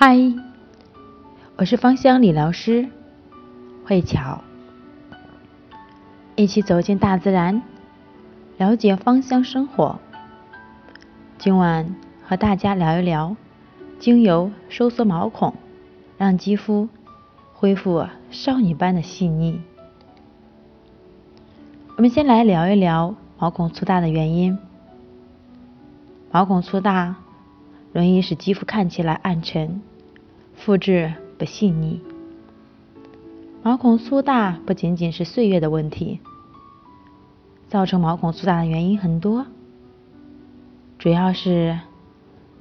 嗨，我是芳香理疗师慧巧，一起走进大自然，了解芳香生活。今晚和大家聊一聊精油收缩毛孔，让肌肤恢复少女般的细腻。我们先来聊一聊毛孔粗大的原因。毛孔粗大。容易使肌肤看起来暗沉、肤质不细腻。毛孔粗大不仅仅是岁月的问题，造成毛孔粗大的原因很多，主要是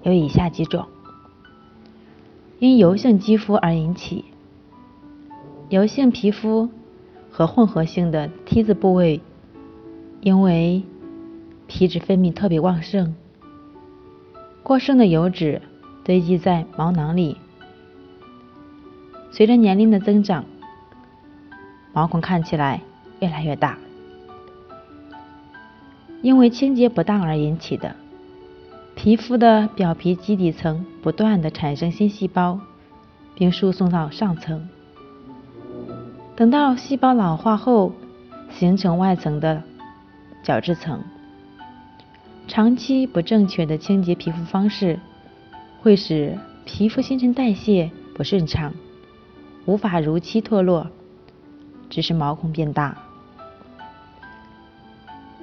有以下几种：因油性肌肤而引起。油性皮肤和混合性的 T 字部位，因为皮脂分泌特别旺盛。过剩的油脂堆积在毛囊里，随着年龄的增长，毛孔看起来越来越大。因为清洁不当而引起的，皮肤的表皮基底层不断的产生新细胞，并输送到上层。等到细胞老化后，形成外层的角质层。长期不正确的清洁皮肤方式，会使皮肤新陈代谢不顺畅，无法如期脱落，致使毛孔变大。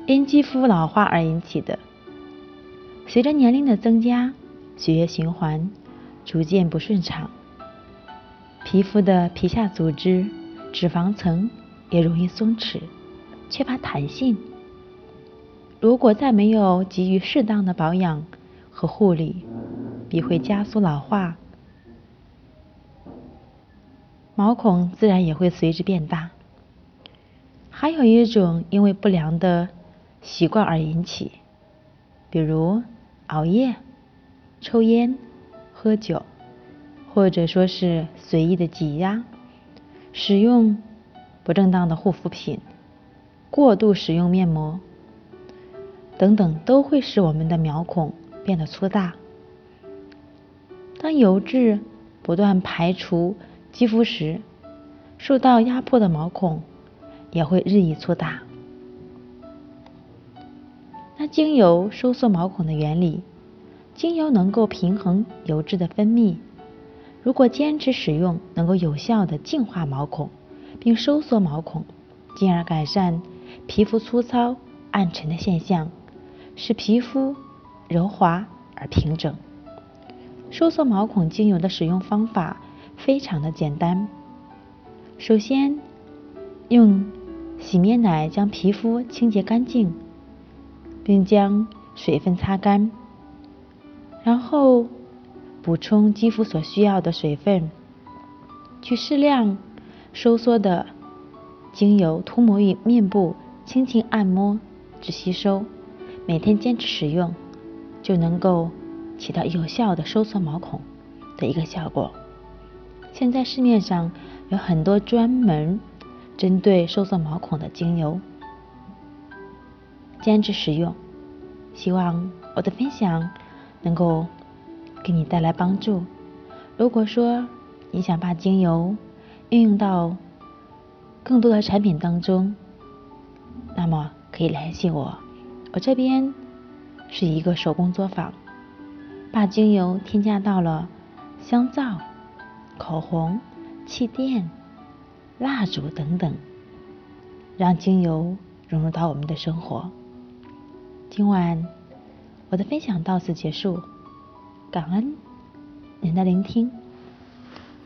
因肌肤老化而引起的，随着年龄的增加，血液循环逐渐不顺畅，皮肤的皮下组织、脂肪层也容易松弛，缺乏弹性。如果再没有给予适当的保养和护理，必会加速老化，毛孔自然也会随之变大。还有一种因为不良的习惯而引起，比如熬夜、抽烟、喝酒，或者说是随意的挤压、使用不正当的护肤品、过度使用面膜。等等都会使我们的毛孔变得粗大。当油脂不断排除肌肤时，受到压迫的毛孔也会日益粗大。那精油收缩毛孔的原理，精油能够平衡油脂的分泌。如果坚持使用，能够有效的净化毛孔，并收缩毛孔，进而改善皮肤粗糙、暗沉的现象。使皮肤柔滑而平整。收缩毛孔精油的使用方法非常的简单。首先，用洗面奶将皮肤清洁干净，并将水分擦干，然后补充肌肤所需要的水分，去适量收缩的精油涂抹于面部，轻轻按摩至吸收。每天坚持使用，就能够起到有效的收缩毛孔的一个效果。现在市面上有很多专门针对收缩毛孔的精油，坚持使用，希望我的分享能够给你带来帮助。如果说你想把精油运用到更多的产品当中，那么可以联系我。我这边是一个手工作坊，把精油添加到了香皂、口红、气垫、蜡烛等等，让精油融入到我们的生活。今晚我的分享到此结束，感恩您的聆听。